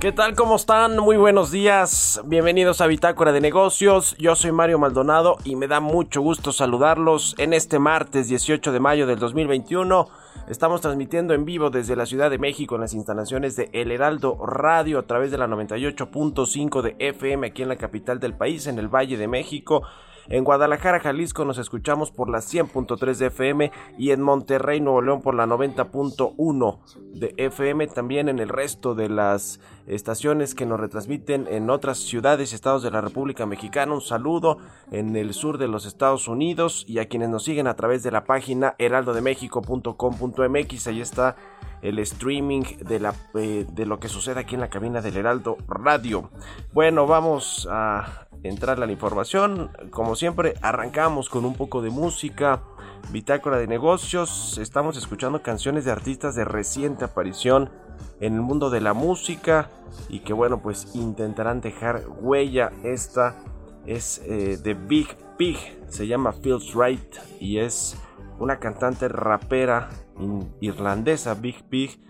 ¿Qué tal? ¿Cómo están? Muy buenos días. Bienvenidos a Bitácora de Negocios. Yo soy Mario Maldonado y me da mucho gusto saludarlos en este martes 18 de mayo del 2021. Estamos transmitiendo en vivo desde la Ciudad de México en las instalaciones de El Heraldo Radio a través de la 98.5 de FM aquí en la capital del país, en el Valle de México. En Guadalajara, Jalisco nos escuchamos por la 100.3 de FM y en Monterrey, Nuevo León por la 90.1 de FM. También en el resto de las estaciones que nos retransmiten en otras ciudades y estados de la República Mexicana. Un saludo en el sur de los Estados Unidos y a quienes nos siguen a través de la página heraldodemexico.com.mx. Ahí está el streaming de, eh, de lo que sucede aquí en la cabina del Heraldo Radio. Bueno, vamos a entrar a la información. Como siempre, arrancamos con un poco de música. Bitácora de negocios. Estamos escuchando canciones de artistas de reciente aparición en el mundo de la música y que bueno, pues intentarán dejar huella. Esta es eh, de Big Pig, se llama Feels Right y es una cantante rapera irlandesa, Big Pig,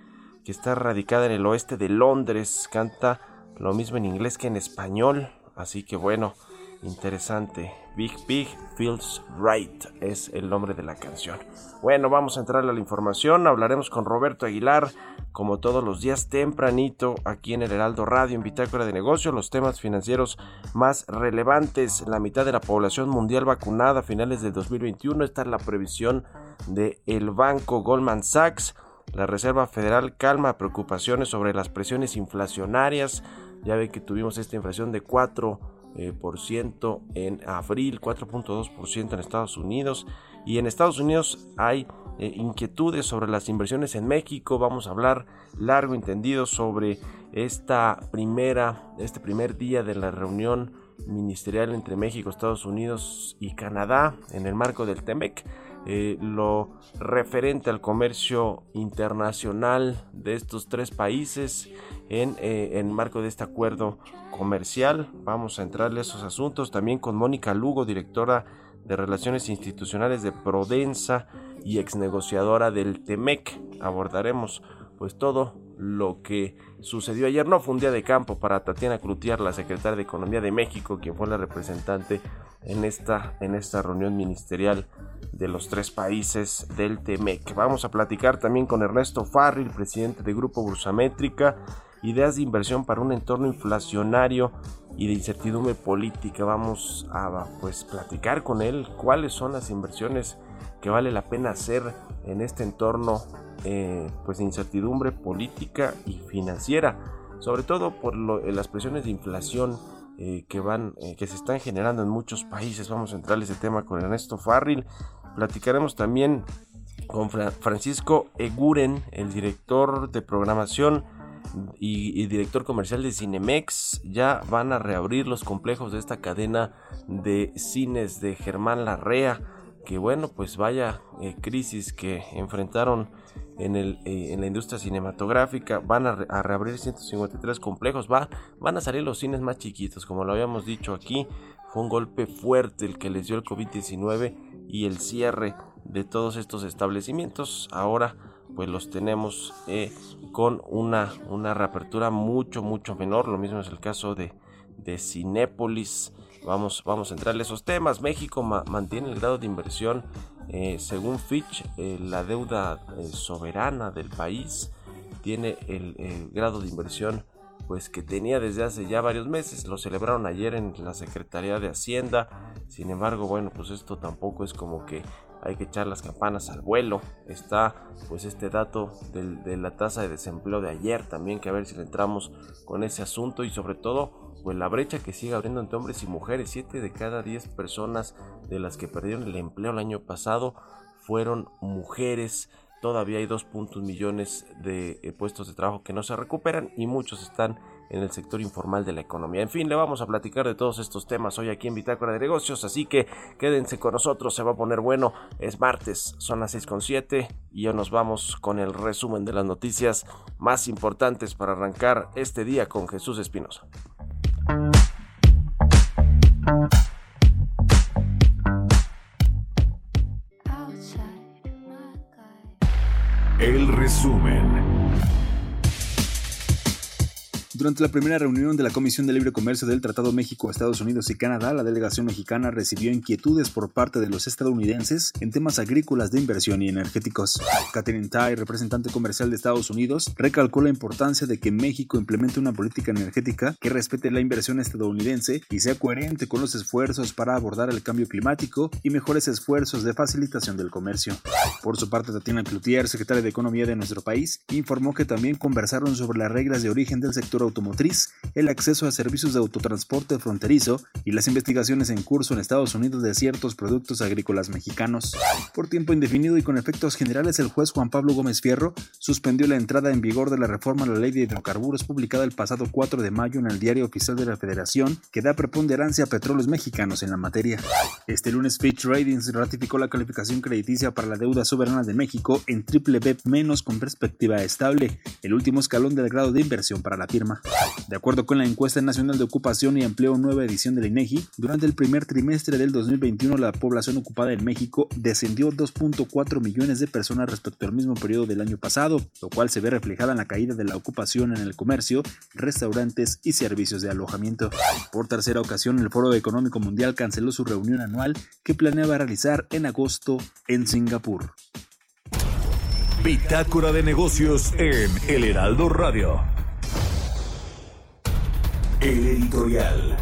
que está radicada en el oeste de Londres. Canta lo mismo en inglés que en español, así que bueno, interesante. Big Pig Feels Right es el nombre de la canción. Bueno, vamos a entrar a la información. Hablaremos con Roberto Aguilar, como todos los días tempranito, aquí en el Heraldo Radio, en Bitácora de Negocios, los temas financieros más relevantes. La mitad de la población mundial vacunada a finales del 2021. Esta es la previsión del el banco Goldman Sachs. La Reserva Federal calma preocupaciones sobre las presiones inflacionarias. Ya ve que tuvimos esta inflación de 4 eh, por ciento en abril, 4.2% en Estados Unidos. Y en Estados Unidos hay eh, inquietudes sobre las inversiones en México. Vamos a hablar largo entendido sobre esta primera, este primer día de la reunión ministerial entre México, Estados Unidos y Canadá en el marco del TEMEC. Eh, lo referente al comercio internacional de estos tres países en, eh, marco de este acuerdo comercial. Vamos a entrarle a esos asuntos también con Mónica Lugo, directora de Relaciones Institucionales de Prodensa y ex negociadora del TEMEC. Abordaremos pues todo lo que sucedió ayer. No fue un día de campo para Tatiana Cloutier, la secretaria de Economía de México, quien fue la representante en esta, en esta reunión ministerial de los tres países del TEMEC. Vamos a platicar también con Ernesto Farril, presidente de Grupo Bursamétrica, ideas de inversión para un entorno inflacionario y de incertidumbre política. Vamos a pues platicar con él cuáles son las inversiones que vale la pena hacer en este entorno eh, pues de incertidumbre política y financiera, sobre todo por lo- eh, las presiones de inflación eh, que van que se están generando en muchos países. Vamos a entrar a ese tema con Ernesto Farril. Platicaremos también con Fra- Francisco Eguren, el director de programación y, director comercial de Cinemex. Ya van a reabrir los complejos de esta cadena de cines de Germán Larrea. que bueno, pues vaya eh, crisis que enfrentaron en, el, eh, en la industria cinematográfica. Van a, a reabrir 153 complejos. Va, van a salir los cines más chiquitos, como lo habíamos dicho aquí. Fue un golpe fuerte el que les dio el COVID-19 y el cierre de todos estos establecimientos. Ahora pues los tenemos eh, con una, una reapertura mucho, mucho menor. Lo mismo es el caso de, de Cinépolis. Vamos, vamos a entrarle a esos temas. México ma- mantiene el grado de inversión, eh, según Fitch, eh, la deuda soberana del país tiene el, el grado de inversión pues que tenía desde hace ya varios meses. Lo celebraron ayer en la Secretaría de Hacienda. Sin embargo, bueno, pues esto tampoco es como que hay que echar las campanas al vuelo. Está pues este dato de la tasa de desempleo de ayer también, que a ver si le entramos con ese asunto y sobre todo pues la brecha que sigue abriendo entre hombres y mujeres. 7 de cada 10 personas de las que perdieron el empleo el año pasado fueron mujeres. Todavía hay 2 puntos millones de eh, puestos de trabajo que no se recuperan y muchos están en el sector informal de la economía. En fin, le vamos a platicar de todos estos temas hoy aquí en Bitácora de Negocios, así que quédense con nosotros, se va a poner bueno. Es martes, son las 6.7 y ya nos vamos con el resumen de las noticias más importantes para arrancar este día con Jesús Espinosa. El resumen. Durante la primera reunión de la Comisión de Libre Comercio del Tratado México, Estados Unidos y Canadá, la delegación mexicana recibió inquietudes por parte de los estadounidenses en temas agrícolas de inversión y energéticos. Catherine Tai, representante comercial de Estados Unidos, recalcó la importancia de que México implemente una política energética que respete la inversión estadounidense y sea coherente con los esfuerzos para abordar el cambio climático y mejores esfuerzos de facilitación del comercio. Por su parte, Tatiana Cloutier, secretaria de Economía de nuestro país, informó que también conversaron sobre las reglas de origen del sector automotriz, el acceso a servicios de autotransporte fronterizo y las investigaciones en curso en Estados Unidos de ciertos productos agrícolas mexicanos. Por tiempo indefinido y con efectos generales, el juez Juan Pablo Gómez Fierro suspendió la entrada en vigor de la reforma a la ley de hidrocarburos publicada el pasado 4 de mayo en el Diario Oficial de la Federación, que da preponderancia a petróleos mexicanos en la materia. Este lunes Fitch Ratings ratificó la calificación crediticia para la deuda soberana de México en triple B menos con perspectiva estable, el último escalón del grado de inversión para la firma. De acuerdo con la encuesta nacional de ocupación y empleo nueva edición del INEGI, durante el primer trimestre del 2021 la población ocupada en México descendió 2.4 millones de personas respecto al mismo periodo del año pasado, lo cual se ve reflejada en la caída de la ocupación en el comercio, restaurantes y servicios de alojamiento. Por tercera ocasión, el Foro Económico Mundial canceló su reunión anual que planeaba realizar en agosto en Singapur. Bitácora de negocios en El Heraldo Radio. El editorial.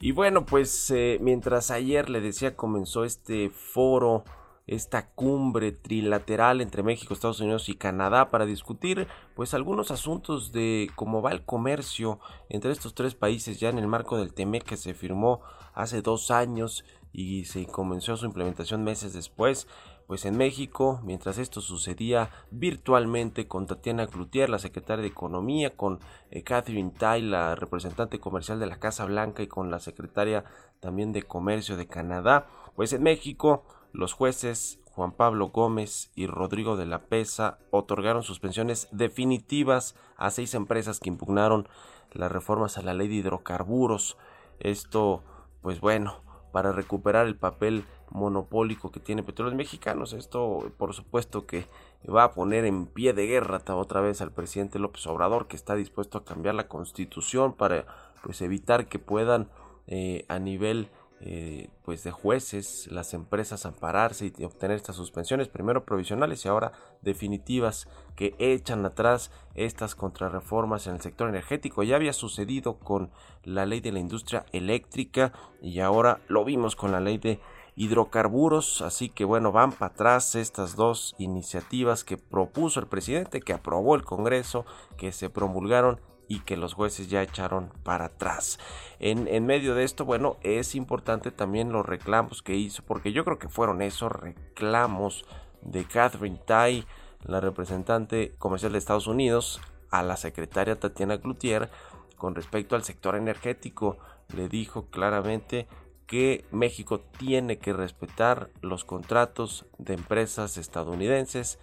Y bueno, pues eh, mientras ayer le decía comenzó este foro, esta cumbre trilateral entre México, Estados Unidos y Canadá para discutir pues algunos asuntos de cómo va el comercio entre estos tres países ya en el marco del TEMEC que se firmó hace dos años y se comenzó su implementación meses después. Pues en México, mientras esto sucedía virtualmente con Tatiana Cloutier, la secretaria de Economía, con eh, Catherine Tai, la representante comercial de la Casa Blanca y con la secretaria también de Comercio de Canadá, pues en México los jueces Juan Pablo Gómez y Rodrigo de la Pesa otorgaron suspensiones definitivas a seis empresas que impugnaron las reformas a la ley de hidrocarburos. Esto, pues bueno, para recuperar el papel monopólico que tiene Petróleos Mexicanos. Esto, por supuesto, que va a poner en pie de guerra otra vez al presidente López Obrador, que está dispuesto a cambiar la constitución para pues evitar que puedan eh, a nivel eh, pues de jueces las empresas ampararse y obtener estas suspensiones primero provisionales y ahora definitivas que echan atrás estas contrarreformas en el sector energético. Ya había sucedido con la ley de la industria eléctrica y ahora lo vimos con la ley de hidrocarburos así que bueno van para atrás estas dos iniciativas que propuso el presidente que aprobó el congreso que se promulgaron y que los jueces ya echaron para atrás. En, en, medio de esto, bueno, es importante también los reclamos que hizo, porque yo creo que fueron esos reclamos de Catherine Tai, la representante comercial de Estados Unidos a la secretaria Tatiana Cloutier con respecto al sector energético. Le dijo claramente que México tiene que respetar los contratos de empresas estadounidenses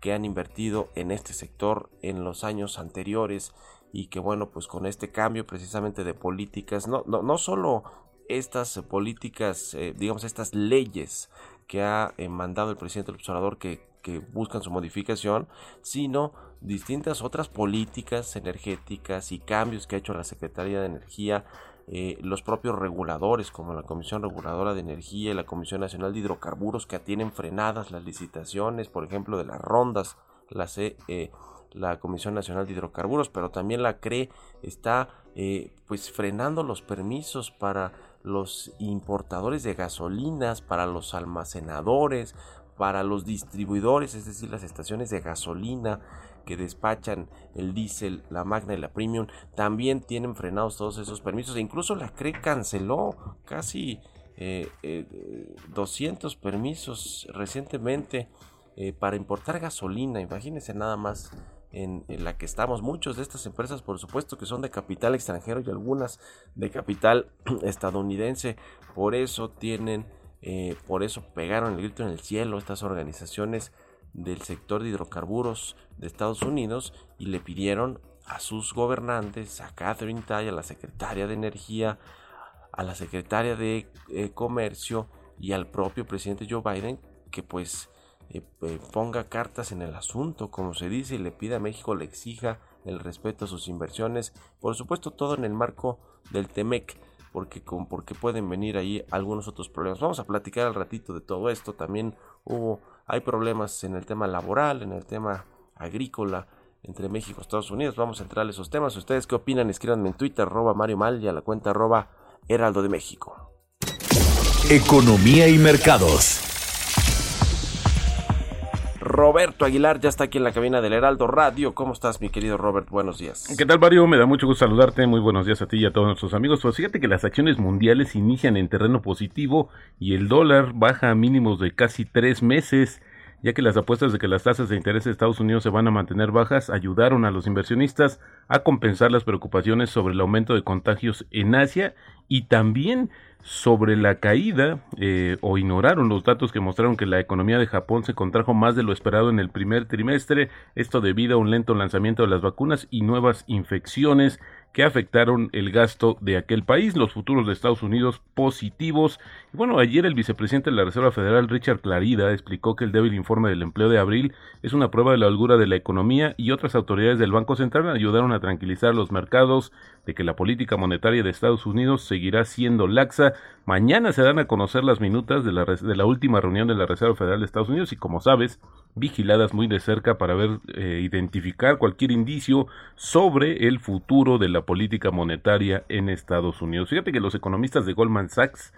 que han invertido en este sector en los años anteriores y que bueno pues con este cambio precisamente de políticas no, no, no solo estas políticas eh, digamos estas leyes que ha eh, mandado el presidente del observador que, que buscan su modificación sino distintas otras políticas energéticas y cambios que ha hecho la Secretaría de Energía eh, los propios reguladores como la Comisión Reguladora de Energía y la Comisión Nacional de Hidrocarburos que tienen frenadas las licitaciones, por ejemplo, de las rondas, la, C, eh, la Comisión Nacional de Hidrocarburos, pero también la CRE está eh, pues frenando los permisos para los importadores de gasolinas, para los almacenadores, para los distribuidores, es decir, las estaciones de gasolina que despachan el diésel, la magna y la premium, también tienen frenados todos esos permisos. E incluso la CRE canceló casi eh, eh, 200 permisos recientemente eh, para importar gasolina. Imagínense nada más en, la que estamos. Muchos de estas empresas, por supuesto, que son de capital extranjero y algunas de capital estadounidense. Por eso tienen, eh, por eso pegaron el grito en el cielo estas organizaciones del sector de hidrocarburos de Estados Unidos y le pidieron a sus gobernantes, a Catherine Tai, a la secretaria de Energía, a la secretaria de eh, Comercio y al propio presidente Joe Biden que pues eh, ponga cartas en el asunto, como se dice, y le pida a México, le exija el respeto a sus inversiones, por supuesto todo en el marco del TEMEC, porque, porque pueden venir ahí algunos otros problemas. Vamos a platicar al ratito de todo esto, también hubo, hay problemas en el tema laboral, en el tema agrícola, entre México y Estados Unidos. Vamos a entrar a esos temas. ¿Ustedes qué opinan? Escríbanme en Twitter, arroba Mario Mal y a la cuenta arroba Heraldo de México. Economía y mercados. Roberto Aguilar ya está aquí en la cabina del Heraldo Radio. ¿Cómo estás, mi querido Robert? Buenos días. ¿Qué tal, Mario? Me da mucho gusto saludarte. Muy buenos días a ti y a todos nuestros amigos. Pues fíjate que las acciones mundiales inician en terreno positivo y el dólar baja a mínimos de casi tres meses ya que las apuestas de que las tasas de interés de Estados Unidos se van a mantener bajas ayudaron a los inversionistas a compensar las preocupaciones sobre el aumento de contagios en Asia y también sobre la caída eh, o ignoraron los datos que mostraron que la economía de Japón se contrajo más de lo esperado en el primer trimestre, esto debido a un lento lanzamiento de las vacunas y nuevas infecciones que afectaron el gasto de aquel país, los futuros de Estados Unidos positivos. Bueno, ayer el vicepresidente de la Reserva Federal, Richard Clarida, explicó que el débil informe del empleo de abril es una prueba de la holgura de la economía y otras autoridades del Banco Central ayudaron a tranquilizar los mercados de que la política monetaria de Estados Unidos seguirá siendo laxa. Mañana se dan a conocer las minutas de la, de la última reunión de la Reserva Federal de Estados Unidos y como sabes, vigiladas muy de cerca para ver, eh, identificar cualquier indicio sobre el futuro de la política monetaria en Estados Unidos. Fíjate que los economistas de Goldman Sachs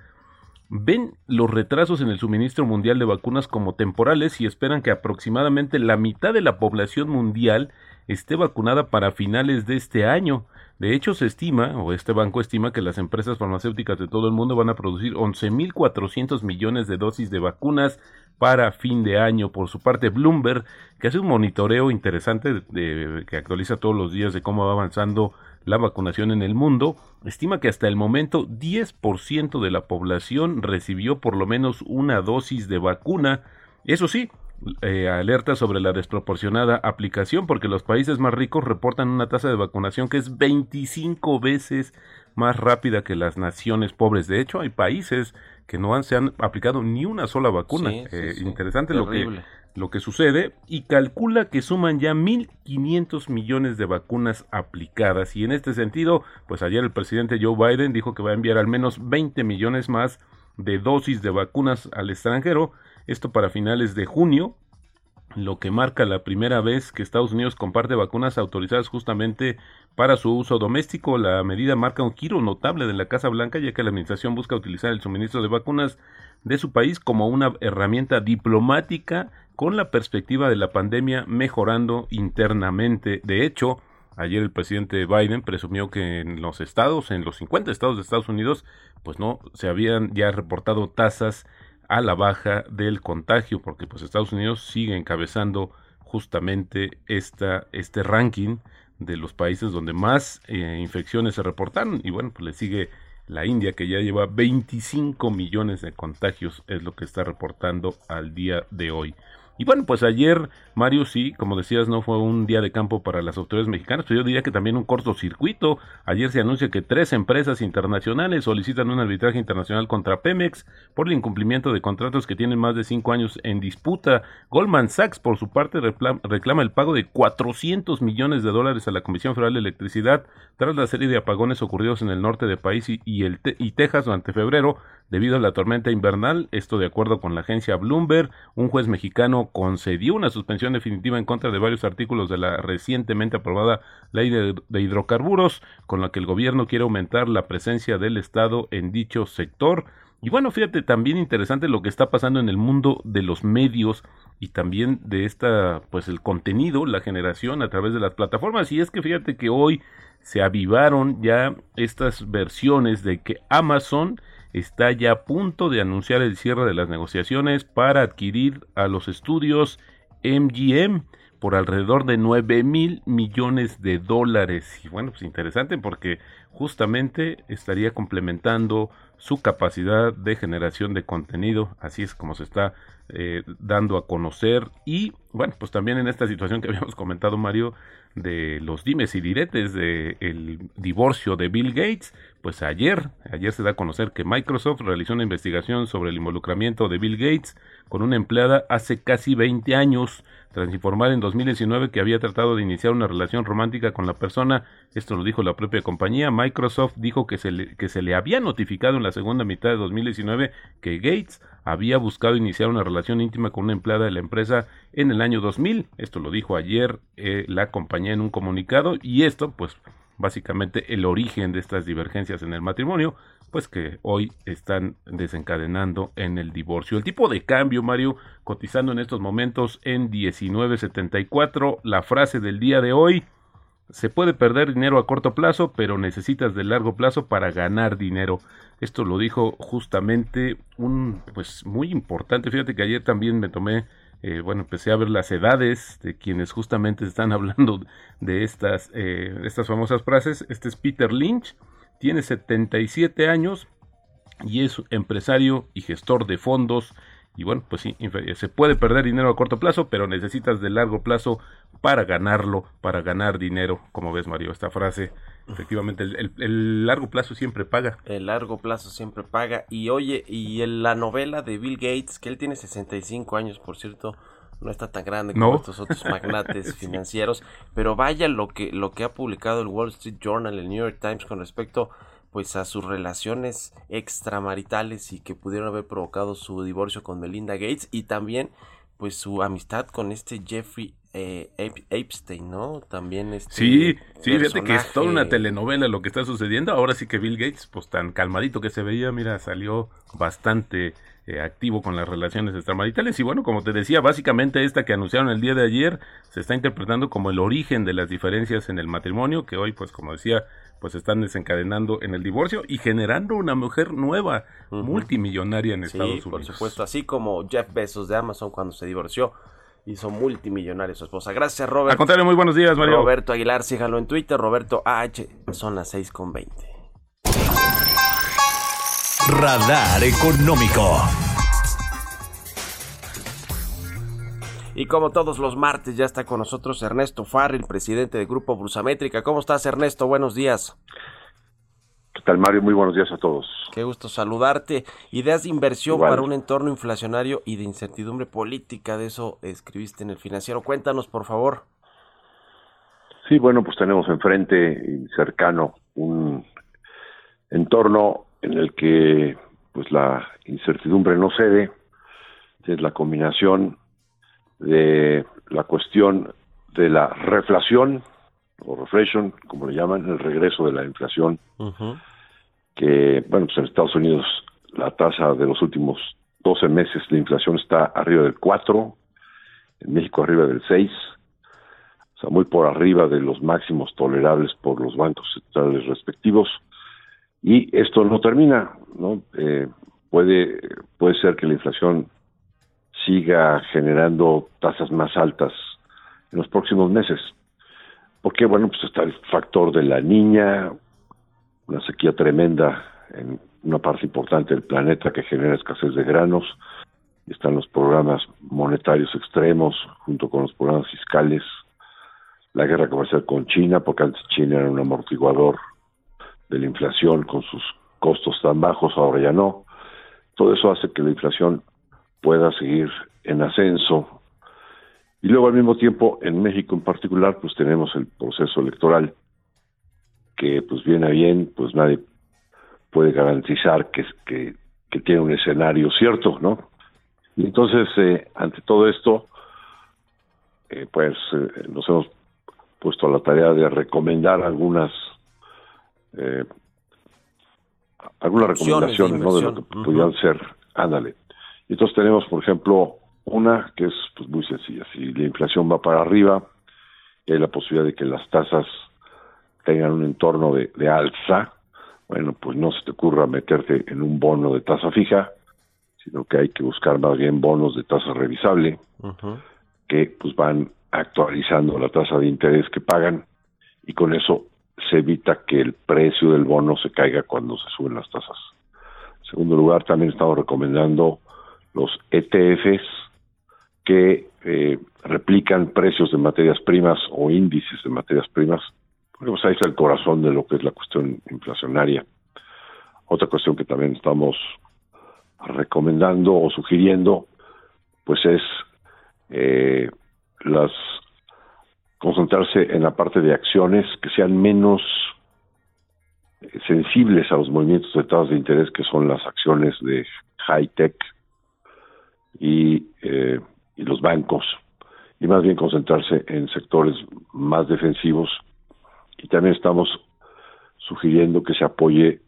ven los retrasos en el suministro mundial de vacunas como temporales y esperan que aproximadamente la mitad de la población mundial esté vacunada para finales de este año. De hecho, se estima, o este banco estima, que las empresas farmacéuticas de todo el mundo van a producir 11.400 millones de dosis de vacunas para fin de año. Por su parte, Bloomberg, que hace un monitoreo interesante de, que actualiza todos los días de cómo va avanzando la vacunación en el mundo, estima que hasta el momento 10% de la población recibió por lo menos una dosis de vacuna. Eso sí, eh, alerta sobre la desproporcionada aplicación porque los países más ricos reportan una tasa de vacunación que es 25 veces más rápida que las naciones pobres. De hecho, hay países que no han, se han aplicado ni una sola vacuna. Sí, Eh, sí. Interesante lo que. Lo que sucede y calcula que suman ya 1.500 millones de vacunas aplicadas. Y en este sentido, pues ayer el presidente Joe Biden dijo que va a enviar al menos 20 millones más de dosis de vacunas al extranjero. Esto para finales de junio, lo que marca la primera vez que Estados Unidos comparte vacunas autorizadas justamente para su uso doméstico. La medida marca un giro notable de la Casa Blanca, ya que la administración busca utilizar el suministro de vacunas de su país como una herramienta diplomática con la perspectiva de la pandemia mejorando internamente. De hecho, ayer el presidente Biden presumió que en los estados, en los 50 estados de Estados Unidos, pues no se habían ya reportado tasas a la baja del contagio, porque pues Estados Unidos sigue encabezando justamente esta, este ranking de los países donde más eh, infecciones se reportaron. Y bueno, pues le sigue la India, que ya lleva 25 millones de contagios, es lo que está reportando al día de hoy. Y bueno, pues ayer, Mario, sí, como decías, no fue un día de campo para las autoridades mexicanas, pero yo diría que también un cortocircuito. Ayer se anuncia que tres empresas internacionales solicitan un arbitraje internacional contra Pemex por el incumplimiento de contratos que tienen más de cinco años en disputa. Goldman Sachs, por su parte, reclama, reclama el pago de 400 millones de dólares a la Comisión Federal de Electricidad tras la serie de apagones ocurridos en el norte del país y, y el te- y Texas durante febrero debido a la tormenta invernal. Esto de acuerdo con la agencia Bloomberg, un juez mexicano concedió una suspensión definitiva en contra de varios artículos de la recientemente aprobada ley de, hidrocarburos, con la que el gobierno quiere aumentar la presencia del Estado en dicho sector. Y bueno, fíjate, también interesante lo que está pasando en el mundo de los medios y también de esta, pues el contenido, la generación a través de las plataformas. Y es que fíjate que hoy se avivaron ya estas versiones de que Amazon está ya a punto de anunciar el cierre de las negociaciones para adquirir a los estudios MGM por alrededor de 9 mil millones de dólares. Y bueno, pues interesante porque justamente estaría complementando su capacidad de generación de contenido. Así es como se está eh, dando a conocer. Y bueno, pues también en esta situación que habíamos comentado, Mario, de los dimes y diretes del el divorcio de Bill Gates, pues ayer, ayer se da a conocer que Microsoft realizó una investigación sobre el involucramiento de Bill Gates con una empleada hace casi 20 años, tras informar en 2019 que había tratado de iniciar una relación romántica con la persona. Esto lo dijo la propia compañía. Microsoft dijo que se le, que se le había notificado en la segunda mitad de 2019 que Gates había buscado iniciar una relación íntima con una empleada de la empresa en el año 2000. Esto lo dijo ayer eh, la compañía en un comunicado y esto, pues, básicamente el origen de estas divergencias en el matrimonio, pues que hoy están desencadenando en el divorcio. El tipo de cambio, Mario, cotizando en estos momentos en 19.74. La frase del día de hoy, se puede perder dinero a corto plazo, pero necesitas de largo plazo para ganar dinero. Esto lo dijo justamente un, pues muy importante. Fíjate que ayer también me tomé, eh, bueno, empecé a ver las edades de quienes justamente están hablando de estas, eh, estas famosas frases. Este es Peter Lynch, tiene 77 años y es empresario y gestor de fondos. Y bueno, pues sí, se puede perder dinero a corto plazo, pero necesitas de largo plazo para ganarlo, para ganar dinero. Como ves, Mario, esta frase, efectivamente, el, el, el largo plazo siempre paga. El largo plazo siempre paga. Y oye, y en la novela de Bill Gates, que él tiene 65 años, por cierto, no está tan grande como No. estos otros magnates financieros, pero vaya lo que lo que ha publicado el Wall Street Journal, el New York Times con respecto pues a sus relaciones extramaritales y que pudieron haber provocado su divorcio con Melinda Gates y también pues su amistad con este Jeffrey eh, Ep- Epstein, ¿no? También este Sí, sí, fíjate que es toda una telenovela lo que está sucediendo. Ahora sí que Bill Gates, pues tan calmadito que se veía, mira, salió bastante eh, activo con las relaciones extramaritales. Y bueno, como te decía, básicamente esta que anunciaron el día de ayer se está interpretando como el origen de las diferencias en el matrimonio, que hoy, pues como decía, pues están desencadenando en el divorcio y generando una mujer nueva, multimillonaria en Sí, Estados por Unidos. supuesto, así como Jeff Bezos de Amazon cuando se divorció hizo multimillonario su esposa. Gracias, Robert. Al contrario, muy buenos días, Mario. Roberto Aguilar, síganlo en Twitter, Roberto AH, son las 6 con 20. Radar Económico. Y como todos los martes ya está con nosotros Ernesto Farril, presidente del Grupo Brusamétrica. ¿Cómo estás, Ernesto? Buenos días. ¿Qué tal, Mario? Muy buenos días a todos. Qué gusto saludarte. Ideas de inversión Igual. para un entorno inflacionario y de incertidumbre política. De eso escribiste en el financiero. Cuéntanos, por favor. Sí, bueno, pues tenemos enfrente y cercano un entorno en el que pues la incertidumbre no cede, es la combinación de la cuestión de la reflación o reflation, como le llaman, el regreso de la inflación, que, bueno, pues en Estados Unidos la tasa de los últimos 12 meses de inflación está arriba del 4, en México arriba del 6, o sea, muy por arriba de los máximos tolerables por los bancos centrales respectivos. Y esto no termina, ¿no? Eh, puede, puede ser que la inflación siga generando tasas más altas en los próximos meses. Porque, bueno, pues está el factor de la niña, una sequía tremenda en una parte importante del planeta que genera escasez de granos, están los programas monetarios extremos junto con los programas fiscales, la guerra comercial con China, porque antes China era un amortiguador de la inflación con sus costos tan bajos, ahora ya no. Todo eso hace que la inflación pueda seguir en ascenso. Y luego al mismo tiempo, en México en particular, pues tenemos el proceso electoral que pues viene a bien, pues nadie puede garantizar que, que, que tiene un escenario cierto, ¿no? Y entonces, eh, ante todo esto, eh, pues eh, nos hemos puesto a la tarea de recomendar algunas algunas recomendaciones ¿no? de lo que pudieran ser, ándale. Y entonces tenemos, por ejemplo, una que es pues, muy sencilla. Si la inflación va para arriba, hay la posibilidad de que las tasas tengan un entorno de, de alza, bueno, pues no se te ocurra meterte en un bono de tasa fija, sino que hay que buscar más bien bonos de tasa revisable, que pues van actualizando la tasa de interés que pagan y con eso se evita que el precio del bono se caiga cuando se suben las tasas. En segundo lugar, también estamos recomendando los ETFs que eh, replican precios de materias primas o índices de materias primas, pues ahí está el corazón de lo que es la cuestión inflacionaria. Otra cuestión que también estamos recomendando o sugiriendo, pues es eh, las concentrarse en la parte de acciones que sean menos eh, sensibles a los movimientos de tasas de interés que son las acciones de high tech y, eh, y los bancos y más bien concentrarse en sectores más defensivos y también estamos sugiriendo que se apoye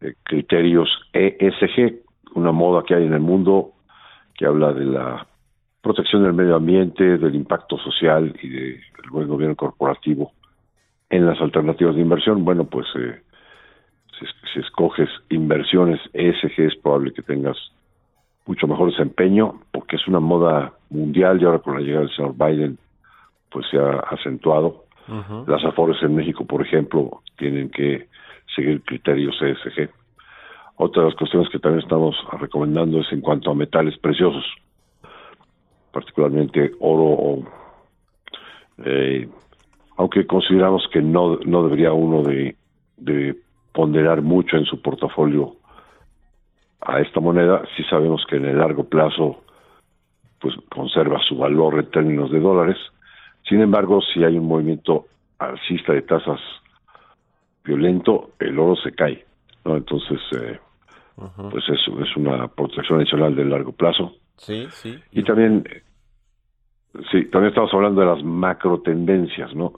eh, criterios ESG, una moda que hay en el mundo que habla de la protección del medio ambiente, del impacto social y del buen gobierno corporativo en las alternativas de inversión. Bueno, pues eh, si, si escoges inversiones ESG es probable que tengas mucho mejor desempeño porque es una moda mundial y ahora con la llegada del señor Biden pues se ha acentuado. Las afores en México, por ejemplo, tienen que seguir criterios ESG. Otra de las cuestiones que también estamos recomendando es en cuanto a metales preciosos, particularmente oro eh, aunque consideramos que no, no debería uno de, de ponderar mucho en su portafolio a esta moneda, sí sabemos que en el largo plazo pues conserva su valor en términos de dólares. Sin embargo, si hay un movimiento alcista de tasas violento, el oro se cae. ¿no? Entonces, eh, pues eso es una protección adicional de largo plazo. Sí, sí. Y también, sí, también estamos hablando de las macro tendencias, ¿no?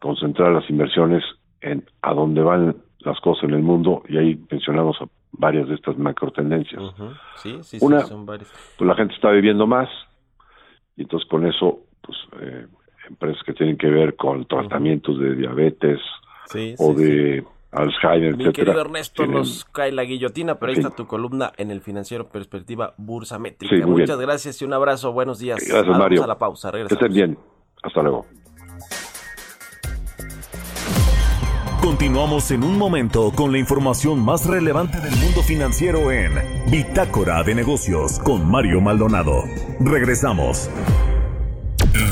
Concentrar las inversiones en a dónde van las cosas en el mundo y ahí mencionamos a varias de estas macro tendencias. Sí, sí, Una- sí, son varios. Pues la gente está viviendo más y entonces con eso, pues eh, empresas que tienen que ver con tratamientos de diabetes Sí, o sí, sí. de Alzheimer, Mi etcétera. querido Ernesto, tienen- nos cae la guillotina, pero ahí Sí. está tu columna en el financiero Perspectiva Bursa Métrica. Muchas bien. gracias y un abrazo. Buenos días. Gracias, Vamos Mario. a la pausa. Que Regresamos. estén bien. Hasta luego. Continuamos en un momento con la información más relevante del mundo financiero en Bitácora de Negocios con Mario Maldonado. Regresamos.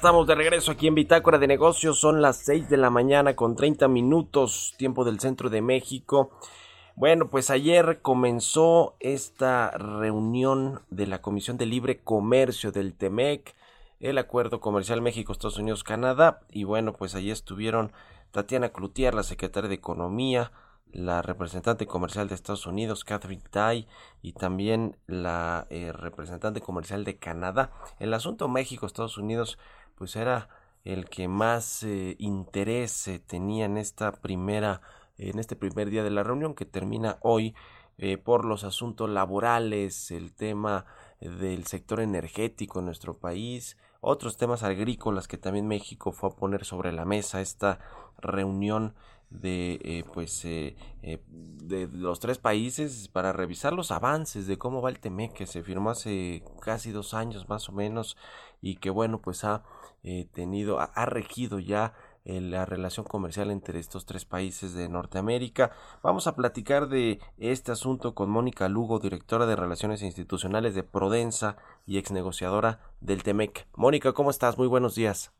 Estamos de regreso aquí en Bitácora de Negocios. Son las 6 de la mañana con 30 minutos, tiempo del centro de México. Bueno, pues ayer comenzó esta reunión de la Comisión de Libre Comercio del TEMEC. el acuerdo comercial México, Estados Unidos, Canadá. Y bueno, pues allí estuvieron Tatiana Cloutier, la secretaria de Economía, la representante comercial de Estados Unidos, Catherine Tai, y también la eh, representante comercial de Canadá. El asunto México-Estados Unidos, pues era el que más eh, interés eh, tenía en esta primera, en este primer día de la reunión que termina hoy por los asuntos laborales, el tema del sector energético en nuestro país, otros temas agrícolas que también México fue a poner sobre la mesa esta reunión de eh, pues eh, eh, de los tres países para revisar los avances de cómo va el TEMEC que se firmó hace casi dos años más o menos y que bueno pues ha tenido ha, regido ya la relación comercial entre estos tres países de Norteamérica. Vamos a platicar de este asunto con Mónica Lugo, directora de Relaciones Institucionales de Prodensa y ex negociadora del TEMEC. Mónica, ¿cómo estás? Muy buenos días.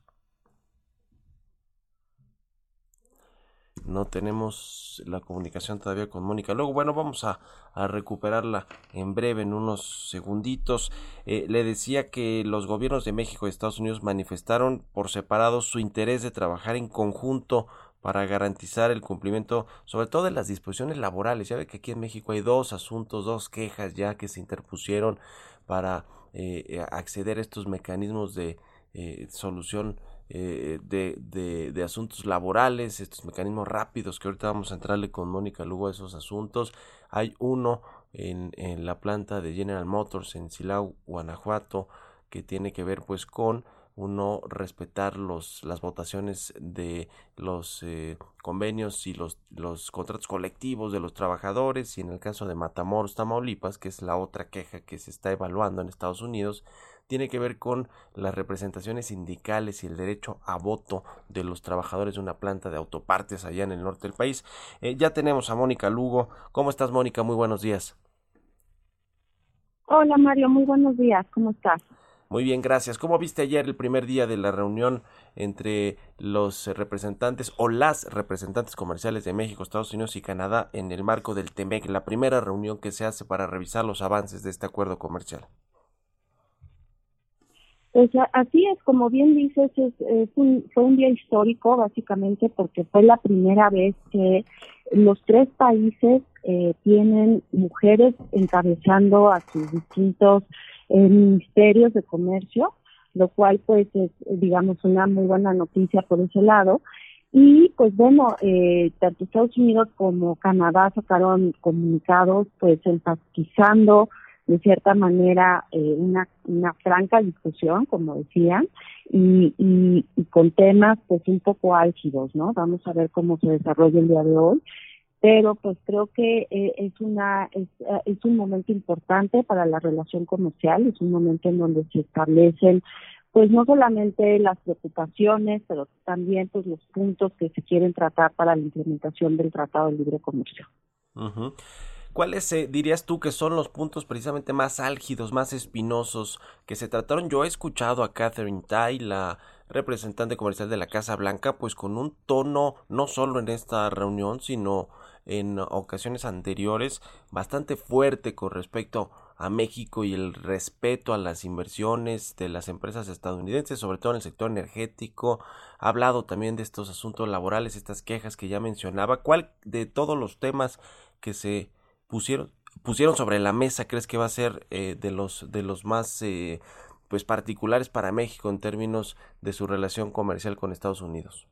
No tenemos la comunicación todavía con Mónica. Luego, bueno, vamos a, recuperarla en breve, en unos segunditos. Eh, le decía que los gobiernos de México y Estados Unidos manifestaron por separado su interés de trabajar en conjunto para garantizar el cumplimiento, sobre todo de las disposiciones laborales. Ya ve que aquí en México hay dos asuntos, dos quejas ya que se interpusieron para eh, acceder a estos mecanismos de eh, solución eh, de, de, asuntos laborales, estos mecanismos rápidos que ahorita vamos a entrarle con Mónica Lugo a esos asuntos. Hay uno en, en la planta de General Motors en Silao, Guanajuato, que tiene que ver pues con uno respetar los, las votaciones de los eh, convenios y los, los contratos colectivos de los trabajadores y en el caso de Matamoros, Tamaulipas, que es la otra queja que se está evaluando en Estados Unidos, tiene que ver con las representaciones sindicales y el derecho a voto de los trabajadores de una planta de autopartes allá en el norte del país. Eh, ya tenemos a Mónica Lugo. ¿Cómo estás, Mónica? Muy buenos días. Hola, Mario. Muy buenos días. ¿Cómo estás? Muy bien, gracias. ¿Cómo viste ayer el primer día de la reunión entre los representantes o las representantes comerciales de México, Estados Unidos y Canadá en el marco del TEMEC, la primera reunión que se hace para revisar los avances de este acuerdo comercial? Pues así es, como bien dices, es, un, fue un día histórico básicamente porque fue la primera vez que los tres países eh, tienen mujeres encabezando a sus distintos eh, ministerios de comercio, lo cual pues es digamos una muy buena noticia por ese lado. Y pues bueno, eh, tanto Estados Unidos como Canadá sacaron comunicados pues enfatizando de cierta manera eh, una, una franca discusión, como decían, y, con temas pues un poco álgidos, ¿no? Vamos a ver cómo se desarrolla el día de hoy, pero pues creo que eh, es una es, eh, es un momento importante para la relación comercial, es un momento en donde se establecen pues no solamente las preocupaciones, pero también pues los puntos que se quieren tratar para la implementación del Tratado de Libre Comercio. ¿Cuáles eh, dirías tú que son los puntos precisamente más álgidos, más espinosos que se trataron? Yo he escuchado a Catherine Tai, la representante comercial de la Casa Blanca, pues con un tono no solo en esta reunión, sino en ocasiones anteriores bastante fuerte con respecto a México y el respeto a las inversiones de las empresas estadounidenses, sobre todo en el sector energético. Ha hablado también de estos asuntos laborales, estas quejas que ya mencionaba. ¿Cuál de todos los temas que se pusieron, pusieron sobre la mesa crees que va a ser eh, de los de los más eh, pues particulares para México en términos de su relación comercial con Estados Unidos?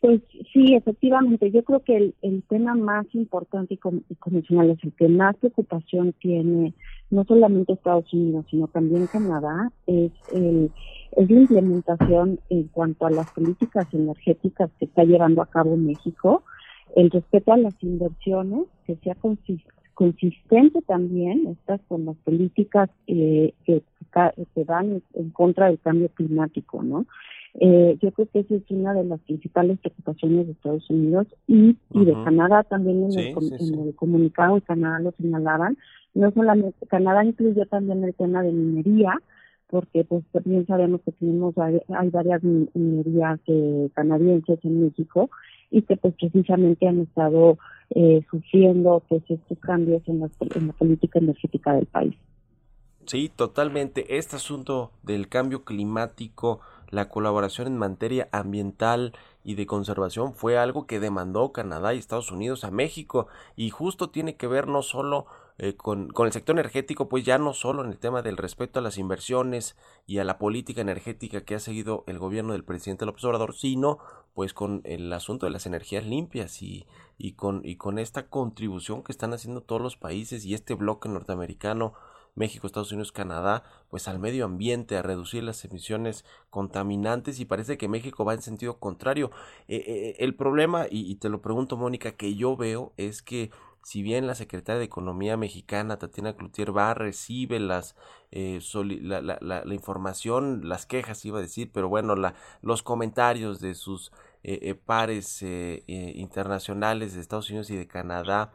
Pues sí, efectivamente, yo creo que el, tema más importante y, convencional es el que más preocupación tiene no solamente Estados Unidos, sino también Canadá, es, el, es la implementación en cuanto a las políticas energéticas que está llevando a cabo México el respeto a las inversiones, que sea consistente también estas con las políticas eh, que, que van en contra del cambio climático, ¿no? Eh, yo creo que esa es una de las principales preocupaciones de Estados Unidos y, y de Canadá también en, el, en el comunicado de Canadá lo señalaban. No solamente, Canadá incluyó también el tema de minería, porque pues también sabemos que tenemos hay varias minerías eh, canadienses en México y que pues precisamente han estado eh, sufriendo pues estos cambios en la, en la política energética del país. Sí, totalmente. Este asunto del cambio climático, la colaboración en materia ambiental y de conservación fue algo que demandó Canadá y Estados Unidos a México y justo tiene que ver no solo eh, con, con, el sector energético, pues ya no solo en el tema del respeto a las inversiones y a la política energética que ha seguido el gobierno del presidente López Obrador, sino pues con el asunto de las energías limpias y, y, con, y con esta contribución que están haciendo todos los países y este bloque norteamericano México, Estados Unidos, Canadá, pues al medio ambiente, a reducir las emisiones contaminantes y parece que México va en sentido contrario. Eh, eh, el problema, y, y te lo pregunto Mónica, que yo veo es que si bien la secretaria de Economía mexicana, Tatiana Cloutier, va, recibe las, eh, la, la, la, información, las quejas, iba a decir, pero bueno, la, los comentarios de sus eh, eh, pares internacionales de Estados Unidos y de Canadá,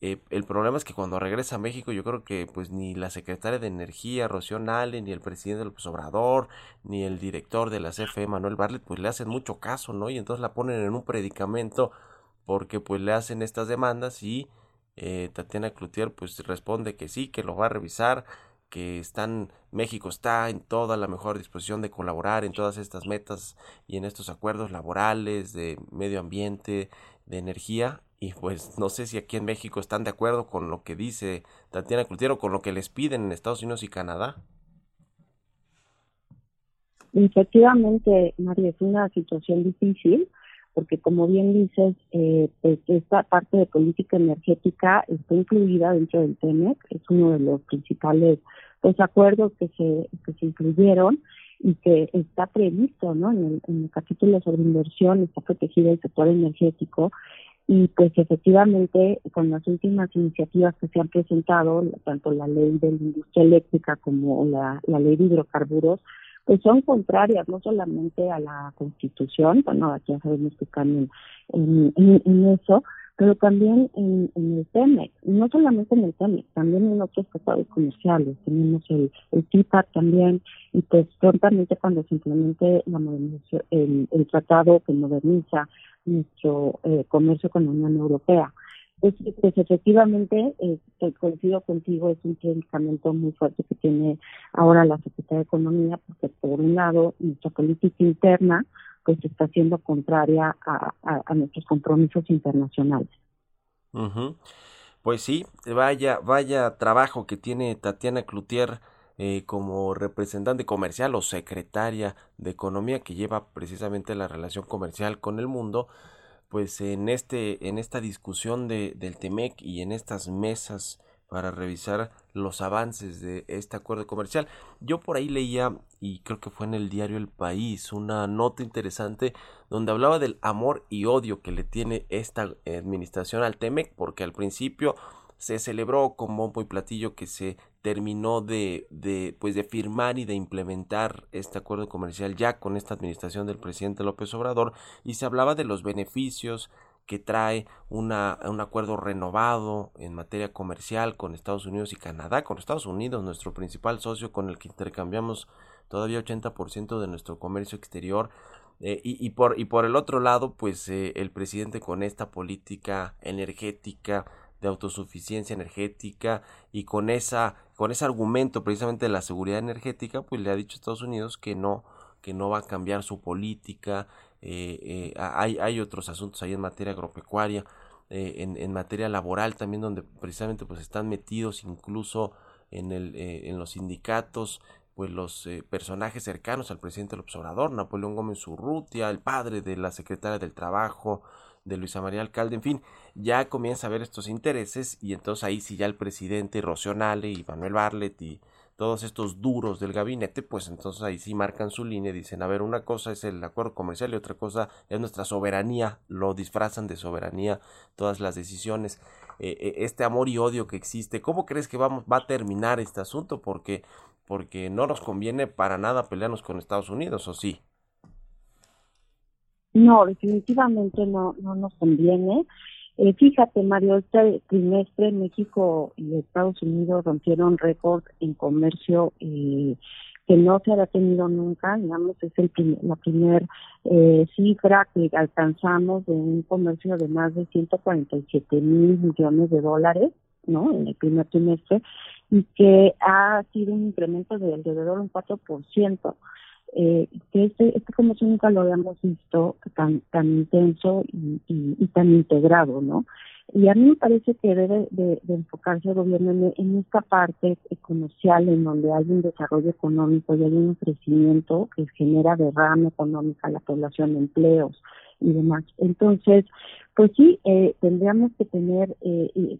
el problema es que cuando regresa a México yo creo que pues ni la secretaria de Energía, Rocío Nale, ni el presidente López Obrador, ni el director de la CFE, Manuel Barlet, pues le hacen mucho caso, ¿no? Y entonces la ponen en un predicamento porque pues le hacen estas demandas y eh, Tatiana Cloutier pues responde que sí, que lo va a revisar, que están México está en toda la mejor disposición de colaborar en todas estas metas y en estos acuerdos laborales de medio ambiente, de energía y pues no sé si aquí en México están de acuerdo con lo que dice Tatiana Cloutier o con lo que les piden en Estados Unidos y Canadá. Efectivamente, María, es una situación difícil porque como bien dices, eh, pues esta parte de política energética está incluida dentro del TEMEC, es uno de los principales pues, acuerdos que se, que se incluyeron y que está previsto ¿no? en, el, capítulo sobre inversión, está protegido el sector energético y pues efectivamente con las últimas iniciativas que se han presentado, tanto la ley de la industria eléctrica como la, la ley de hidrocarburos, pues son contrarias no solamente a la Constitución, bueno, aquí ya sabemos que están en, eso, pero también en, en, el TEMEC, no solamente en el TEMEC, también en otros tratados comerciales, tenemos el, el TIPAC también, y pues prontamente cuando se implemente la modernización, el, el tratado que moderniza nuestro eh, comercio con la Unión Europea. Pues, pues efectivamente, eh, coincido contigo, es un predicamento muy fuerte que tiene ahora la Secretaría de Economía, porque por un lado nuestra política interna pues está siendo contraria a, nuestros compromisos internacionales. Pues sí, vaya, vaya trabajo que tiene Tatiana Cloutier eh, como representante comercial o secretaria de Economía que lleva precisamente la relación comercial con el mundo pues en este en esta discusión de, del Temec y en estas mesas para revisar los avances de este acuerdo comercial. Yo por ahí leía, y creo que fue en el diario El País, una nota interesante donde hablaba del amor y odio que le tiene esta administración al Temec, porque al principio se celebró con bombo y platillo que se terminó de, de, pues de firmar y de implementar este acuerdo comercial ya con esta administración del presidente López Obrador y se hablaba de los beneficios que trae una, un acuerdo renovado en materia comercial con Estados Unidos y Canadá, con Estados Unidos, nuestro principal socio con el que intercambiamos todavía 80% de nuestro comercio exterior. Eh, y, y, por, y por el otro lado, pues eh, el presidente con esta política energética de autosuficiencia energética y con esa con ese argumento precisamente de la seguridad energética pues le ha dicho a Estados Unidos que no que no va a cambiar su política eh, eh, hay, hay otros asuntos ahí en materia agropecuaria eh, en, en, materia laboral también donde precisamente pues están metidos incluso en el en los sindicatos pues los personajes cercanos al presidente López Obrador, Napoleón Gómez Urrutia, el padre de la secretaria del Trabajo, de Luisa María Alcalde, en fin, ya comienza a ver estos intereses y entonces ahí sí ya el presidente Rocío Nale y Manuel Barlet y todos estos duros del gabinete, pues entonces ahí sí marcan su línea y dicen, a ver, una cosa es el acuerdo comercial y otra cosa es nuestra soberanía, lo disfrazan de soberanía todas las decisiones. Eh, este amor y odio que existe, ¿cómo crees que vamos, va a terminar este asunto? Porque, porque no nos conviene para nada pelearnos con Estados Unidos, ¿o sí? No, definitivamente no, no nos conviene. Eh, fíjate, Mario, este trimestre México y Estados Unidos rompieron récord en comercio eh, que no se había tenido nunca, digamos, es el prim la primera eh, cifra que alcanzamos de un comercio de más de 147 mil millones de dólares, ¿no? En el primer trimestre. y que ha sido un incremento de alrededor de un 4%. Eh, que este, este comercio nunca lo habíamos visto tan tan intenso y, y, tan integrado, ¿no? Y a mí me parece que debe de, de enfocarse el gobierno en, esta parte comercial en donde hay un desarrollo económico y hay un crecimiento que genera derrame económica a la población, empleos y demás. Entonces, pues sí, eh, tendríamos que tener eh,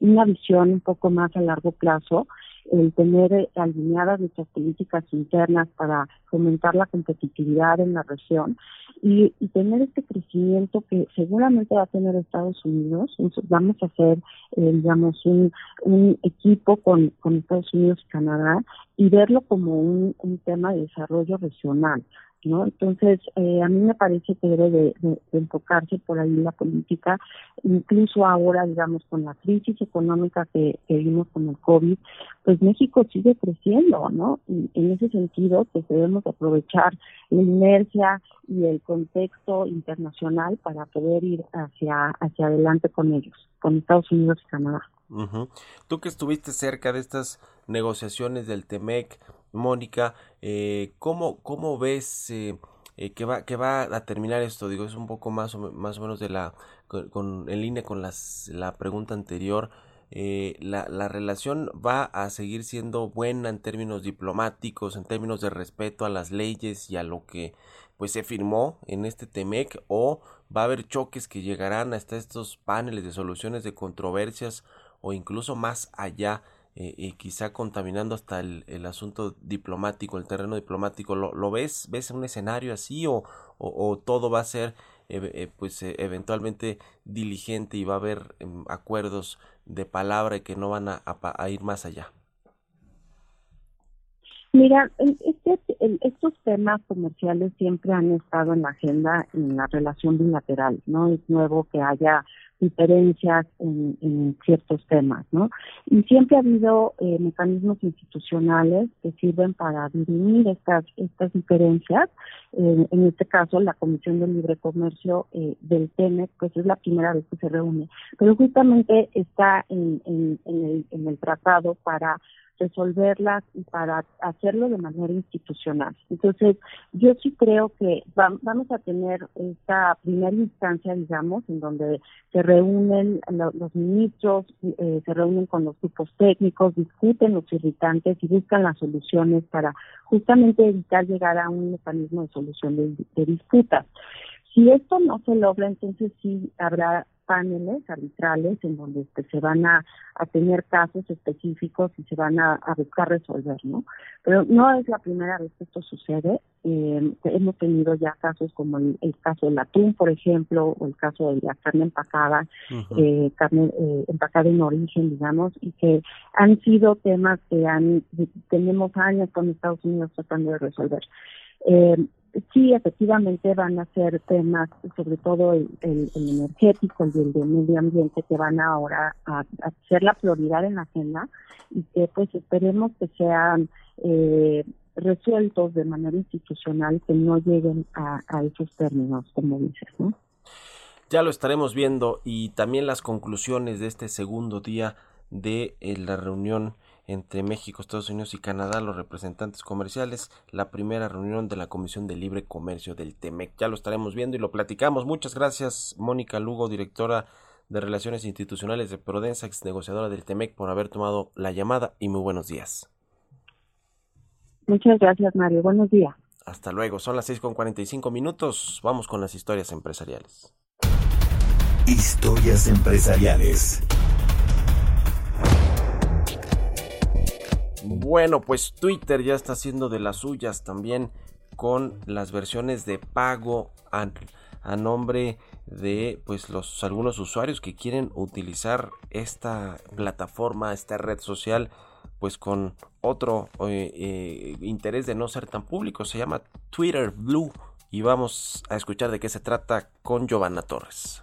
una visión un poco más a largo plazo el tener eh, alineadas nuestras políticas internas para fomentar la competitividad en la región y, tener este crecimiento que seguramente va a tener Estados Unidos. Vamos a hacer, eh, digamos, un, un equipo con, con Estados Unidos y Canadá y verlo como un, un tema de desarrollo regional. ¿No? Entonces, eh, a mí me parece que debe de, enfocarse por ahí la política, incluso ahora, digamos, con la crisis económica que, que vimos con el COVID, pues México sigue creciendo, ¿no? Y en ese sentido, pues debemos aprovechar la inercia y el contexto internacional para poder ir hacia, hacia adelante con ellos, con Estados Unidos y Canadá. Uh. Tú que estuviste cerca de estas negociaciones del TEMEC, Mónica, eh, ¿cómo, ¿cómo ves eh, eh, que, va, que va a terminar esto? Digo, es un poco más o, más o menos de la, con, en línea con las, la pregunta anterior. la, la relación va a seguir siendo buena en términos diplomáticos, en términos de respeto a las leyes y a lo que pues se firmó en este TEMEC o va a haber choques que llegarán hasta estos paneles de soluciones de controversias o incluso más allá eh, y quizá contaminando hasta el, el, asunto diplomático, el terreno diplomático. ¿Lo, ves? ¿Ves un escenario así o, o, o todo va a ser eh, eh, pues eventualmente diligente y va a haber em, acuerdos de palabra y que no van a, a, a ir más allá? Mira, este, estos temas comerciales siempre han estado en la agenda en la relación bilateral, ¿no? Es nuevo que haya diferencias en, en ciertos temas, ¿no? Y siempre ha habido eh, mecanismos institucionales que sirven para dirimir estas estas diferencias. Eh, en este caso, la Comisión de Libre Comercio eh, del TEMEC, pues es la primera vez que se reúne, pero justamente está en, en el tratado para resolverlas y para hacerlo de manera institucional. Entonces, yo sí creo que va, vamos a tener esta primera instancia, digamos, en donde se reúnen lo, los ministros, eh, se reúnen con los grupos técnicos, discuten los irritantes y buscan las soluciones para justamente evitar llegar a un mecanismo de solución de disputas. Si esto no se logra, entonces sí habrá paneles arbitrales en donde este, se van a, a, tener casos específicos y se van a, a, buscar resolver, ¿no? Pero no es la primera vez que esto sucede. Eh, hemos tenido ya casos como el, el, caso del atún, por ejemplo, o el caso de la carne empacada, uh -huh. eh, carne eh, empacada en origen, digamos, y que han sido temas que han tenemos años con Estados Unidos tratando de resolver. Eh, sí, efectivamente van a ser temas, sobre todo el, el, el energético y el de medio ambiente, que van ahora a, ser la prioridad en la agenda y que pues esperemos que sean eh, resueltos de manera institucional, que no lleguen a, a esos términos, como dices, ¿no? Ya lo estaremos viendo y también las conclusiones de este segundo día de eh, la reunión entre México, Estados Unidos y Canadá, los representantes comerciales, la primera reunión de la Comisión de Libre Comercio del TEMEC. Ya lo estaremos viendo y lo platicamos. Muchas gracias, Mónica Lugo, directora de Relaciones Institucionales de Prodensa, ex negociadora del TEMEC, por haber tomado la llamada y muy buenos días. Muchas gracias, Mario. Buenos días. Hasta luego. Son las 6 con 45 minutos. Vamos con las historias empresariales. Historias empresariales. Bueno, pues Twitter ya está haciendo de las suyas también con las versiones de pago a, a, nombre de pues los algunos usuarios que quieren utilizar esta plataforma, esta red social pues con otro eh, eh, interés de no ser tan público, se llama Twitter Blue y vamos a escuchar de qué se trata con Giovanna Torres.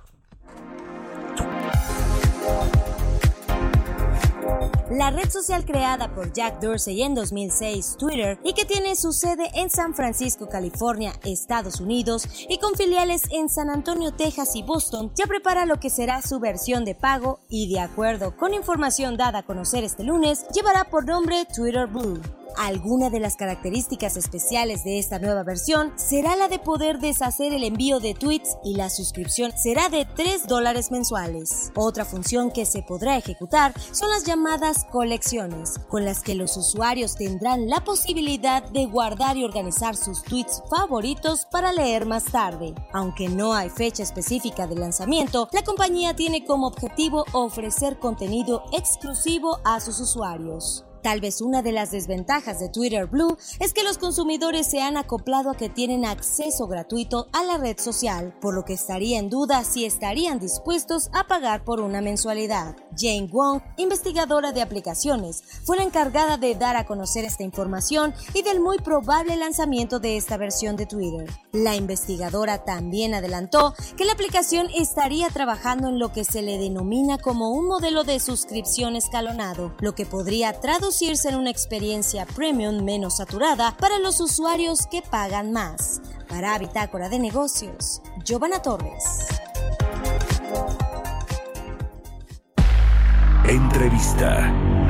La red social creada por Jack Dorsey en 2006, Twitter, y que tiene su sede en San Francisco, California, Estados Unidos, y con filiales en San Antonio, Texas y Boston, ya prepara lo que será su versión de pago y de acuerdo con información dada a conocer este lunes, llevará por nombre Twitter Blue. Alguna de las características especiales de esta nueva versión será la de poder deshacer el envío de tweets y la suscripción será de 3 dólares mensuales. Otra función que se podrá ejecutar son las llamadas colecciones, con las que los usuarios tendrán la posibilidad de guardar y organizar sus tweets favoritos para leer más tarde. Aunque no hay fecha específica de lanzamiento, la compañía tiene como objetivo ofrecer contenido exclusivo a sus usuarios. Tal vez una de las desventajas de Twitter Blue es que los consumidores se han acoplado a que tienen acceso gratuito a la red social, por lo que estaría en duda si estarían dispuestos a pagar por una mensualidad. Jane Wong, investigadora de aplicaciones, fue la encargada de dar a conocer esta información y del muy probable lanzamiento de esta versión de Twitter. La investigadora también adelantó que la aplicación estaría trabajando en lo que se le denomina como un modelo de suscripción escalonado, lo que podría en una experiencia premium menos saturada para los usuarios que pagan más. Para Bitácora de Negocios, Giovanna Torres. Entrevista.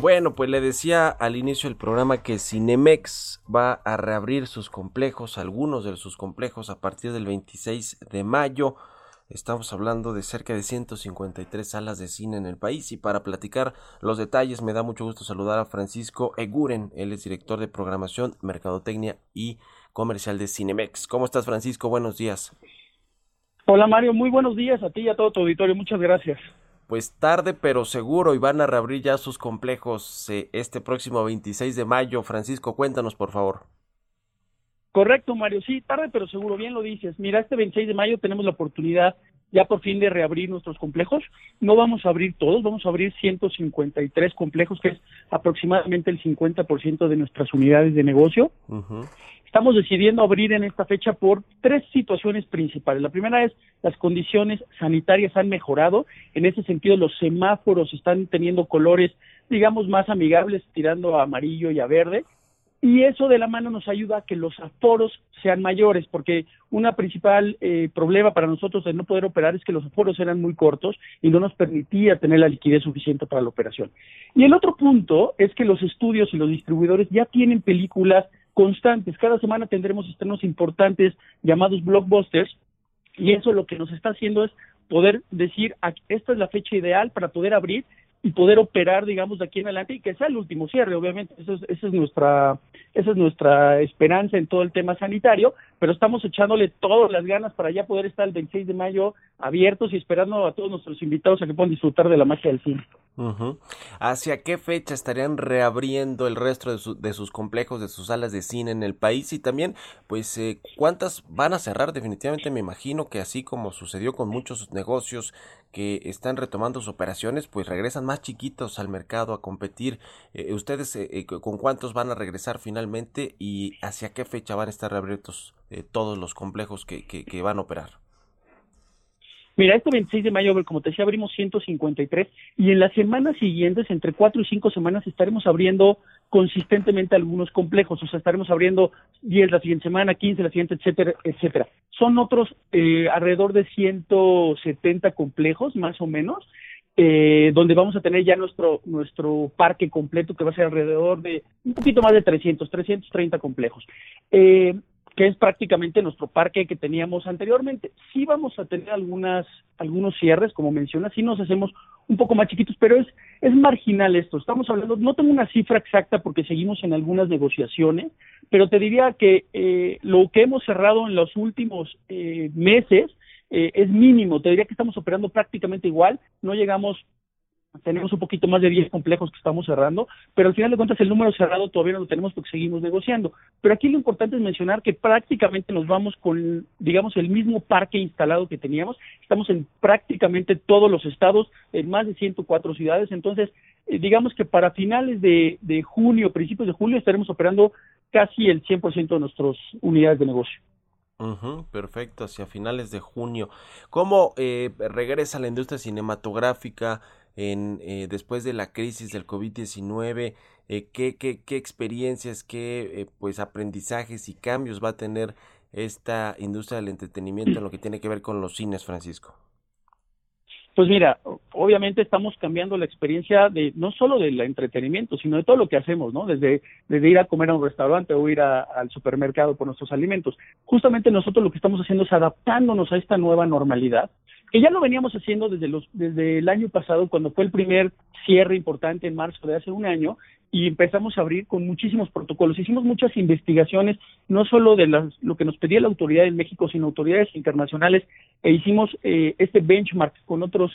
Bueno, pues le decía al inicio del programa que Cinemex va a reabrir sus complejos, algunos de sus complejos a partir del 26 de mayo. Estamos hablando de cerca de 153 salas de cine en el país y para platicar los detalles me da mucho gusto saludar a Francisco Eguren, él es director de programación, mercadotecnia y comercial de Cinemex. ¿Cómo estás Francisco? Buenos días. Hola Mario, muy buenos días a ti y a todo tu auditorio, muchas gracias. Pues tarde pero seguro y van a reabrir ya sus complejos eh, este próximo 26 de mayo. Francisco, cuéntanos por favor. Correcto, Mario. Sí, tarde pero seguro, bien lo dices. Mira, este 26 de mayo tenemos la oportunidad ya por fin de reabrir nuestros complejos. No vamos a abrir todos, vamos a abrir 153 complejos, que es aproximadamente el 50% de nuestras unidades de negocio. Estamos decidiendo abrir en esta fecha por tres situaciones principales. La primera es las condiciones sanitarias han mejorado. En ese sentido, los semáforos están teniendo colores, digamos, más amigables, tirando a amarillo y a verde. Y eso de la mano nos ayuda a que los aforos sean mayores, porque una principal eh, problema para nosotros de no poder operar es que los aforos eran muy cortos y no nos permitía tener la liquidez suficiente para la operación. Y el otro punto es que los estudios y los distribuidores ya tienen películas constantes. Cada semana tendremos estrenos importantes llamados blockbusters y eso lo que nos está haciendo es poder decir, esta es la fecha ideal para poder abrir y poder operar, digamos, de aquí en adelante y que sea el último cierre, obviamente, es, esa es nuestra esa es nuestra esperanza en todo el tema sanitario, pero estamos echándole todas las ganas para ya poder estar el 26 de mayo abiertos y esperando a todos nuestros invitados a que puedan disfrutar de la magia del cine. ¿Hacia qué fecha estarían reabriendo el resto de, de sus complejos, de sus salas de cine en el país? Y también, pues, eh, ¿cuántas van a cerrar? Definitivamente me imagino que así como sucedió con muchos negocios que están retomando sus operaciones, pues regresan más chiquitos al mercado a competir. Eh, ¿Ustedes eh, eh, con cuántos van a regresar finalmente y hacia qué fecha van a estar reabiertos eh, todos los complejos que, que, que van a operar? Mira, este 26 de mayo, como te decía, abrimos 153 y en las semanas siguientes, entre cuatro y cinco semanas, estaremos abriendo consistentemente algunos complejos, o sea, estaremos abriendo 10 la siguiente semana, 15 la siguiente, etcétera, etcétera. Son otros eh, alrededor de 170 complejos, más o menos, eh, donde vamos a tener ya nuestro nuestro parque completo, que va a ser alrededor de un poquito más de 300, 330 complejos. Eh, que es prácticamente nuestro parque que teníamos anteriormente. Sí vamos a tener algunas, algunos cierres, como mencionas, sí nos hacemos un poco más chiquitos, pero es, es marginal esto. Estamos hablando, no tengo una cifra exacta porque seguimos en algunas negociaciones, pero te diría que eh, lo que hemos cerrado en los últimos eh, meses eh, es mínimo. Te diría que estamos operando prácticamente igual, no llegamos tenemos un poquito más de 10 complejos que estamos cerrando, pero al final de cuentas el número cerrado todavía no lo tenemos porque seguimos negociando. Pero aquí lo importante es mencionar que prácticamente nos vamos con, digamos, el mismo parque instalado que teníamos. Estamos en prácticamente todos los estados, en más de 104 ciudades. Entonces, eh, digamos que para finales de, de junio, principios de julio, estaremos operando casi el 100% de nuestras unidades de negocio. Perfecto, hacia finales de junio. ¿Cómo eh, regresa la industria cinematográfica en, eh, después de la crisis del COVID-19? Eh, ¿qué, qué, qué experiencias, qué eh, pues aprendizajes y cambios va a tener esta industria del entretenimiento en lo que tiene que ver con los cines, Francisco? Pues mira, obviamente estamos cambiando la experiencia de no solo del entretenimiento, sino de todo lo que hacemos, ¿no? Desde, desde ir a comer a un restaurante o ir al supermercado por nuestros alimentos. Justamente nosotros lo que estamos haciendo es adaptándonos a esta nueva normalidad, que ya lo veníamos haciendo desde los desde el año pasado cuando fue el primer cierre importante en marzo de hace un año y empezamos a abrir con muchísimos protocolos. Hicimos muchas investigaciones, no solo de las, lo que nos pedía la autoridad en México, sino autoridades internacionales, e hicimos eh, este benchmark con otras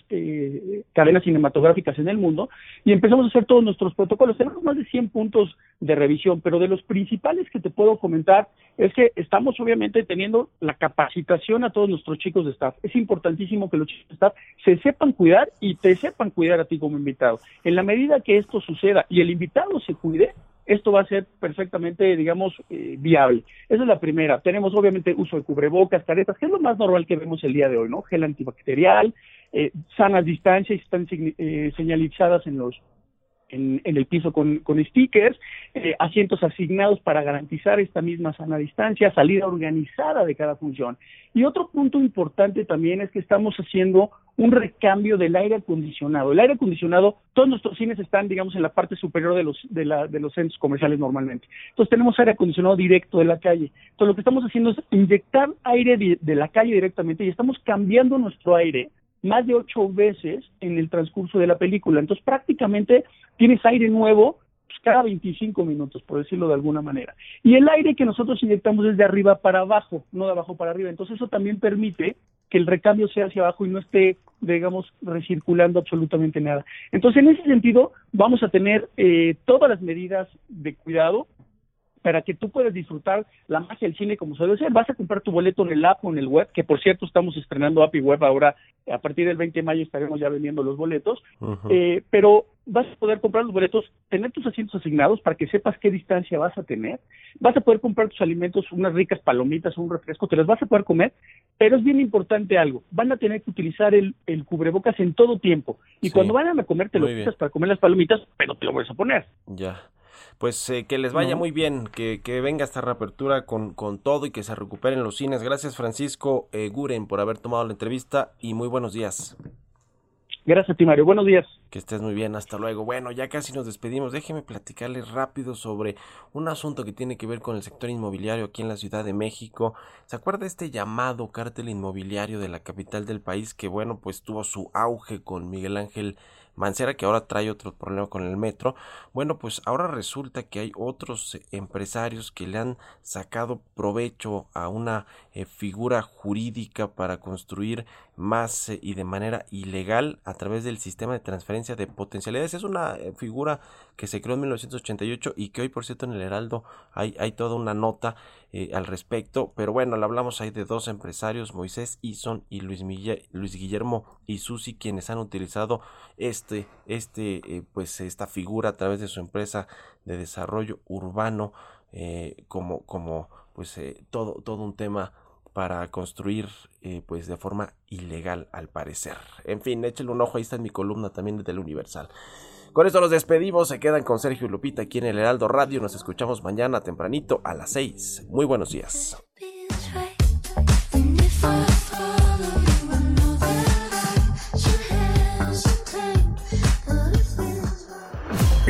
cadenas cinematográficas en el mundo y empezamos a hacer todos nuestros protocolos. Tenemos más de 100 puntos de revisión, pero de los principales que te puedo comentar es que estamos obviamente teniendo la capacitación a todos nuestros chicos de staff. Es importantísimo que los chicos de staff se sepan cuidar y te sepan cuidar a ti como invitado. En la medida que esto suceda y el invitado se cuide, esto va a ser perfectamente, digamos, eh, viable. Esa es la primera. Tenemos obviamente uso de cubrebocas, caretas, que es lo más normal que vemos el día de hoy, ¿no? Gel antibacterial, eh, sanas distancias, están eh, señalizadas en los en, en el piso con, con stickers, eh, asientos asignados para garantizar esta misma sana distancia, salida organizada de cada función. Y otro punto importante también es que estamos haciendo un recambio del aire acondicionado. El aire acondicionado, todos nuestros cines están, digamos, en la parte superior de los, de, la, de los centros comerciales normalmente. Entonces tenemos aire acondicionado directo de la calle. Entonces lo que estamos haciendo es inyectar aire de, la calle directamente y estamos cambiando nuestro aire más de ocho veces en el transcurso de la película. Entonces prácticamente tienes aire nuevo pues, cada 25 minutos, por decirlo de alguna manera. Y el aire que nosotros inyectamos es de arriba para abajo, no de abajo para arriba. Entonces eso también permite que el recambio sea hacia abajo y no esté, digamos, recirculando absolutamente nada. Entonces, en ese sentido, vamos a tener eh, todas las medidas de cuidado para que tú puedas disfrutar la magia del cine como se debe ser. Vas a comprar tu boleto en el app o en el web, que por cierto estamos estrenando app y web ahora, a partir del 20 de mayo estaremos ya vendiendo los boletos, eh, pero vas a poder comprar los boletos, tener tus asientos asignados para que sepas qué distancia vas a tener, vas a poder comprar tus alimentos, unas ricas palomitas, un refresco, te las vas a poder comer, pero es bien importante algo, van a tener que utilizar el, el cubrebocas en todo tiempo, y Sí. cuando vayan a comer te lo quitas para comer las palomitas, pero te lo vuelves a poner. Ya. Pues eh, que les vaya No. muy bien, que, que venga esta reapertura con, con todo y que se recuperen los cines. Gracias Francisco eh, Guren por haber tomado la entrevista y muy buenos días. Gracias a ti, Mario. Buenos días. Que estés muy bien, hasta luego. Bueno, ya casi nos despedimos. Déjeme platicarles rápido sobre un asunto que tiene que ver con el sector inmobiliario aquí en la Ciudad de México. ¿Se acuerda este llamado cártel inmobiliario de la capital del país que, bueno, pues tuvo su auge con Miguel Ángel Mancera, que ahora trae otro problema con el metro? Bueno, pues ahora resulta que hay otros eh, empresarios que le han sacado provecho a una eh, figura jurídica para construir más eh, y de manera ilegal a través del sistema de transferencia de potencialidades. Es una eh, figura que se creó en 1988 y que hoy, por cierto, en el Heraldo hay, hay toda una nota eh, al respecto. Pero bueno, le hablamos ahí de dos empresarios, Moisés Ison y Luis, Luis Guillermo y Susi, quienes han utilizado este, este, pues esta figura a través de su empresa de desarrollo urbano como, como, pues todo, todo un tema para construir eh, pues de forma ilegal al parecer. En fin, échale un ojo, ahí está en mi columna también desde el Universal. Con esto los despedimos, se quedan con Sergio y Lupita aquí en el Heraldo Radio, nos escuchamos mañana tempranito a las 6. Muy buenos días.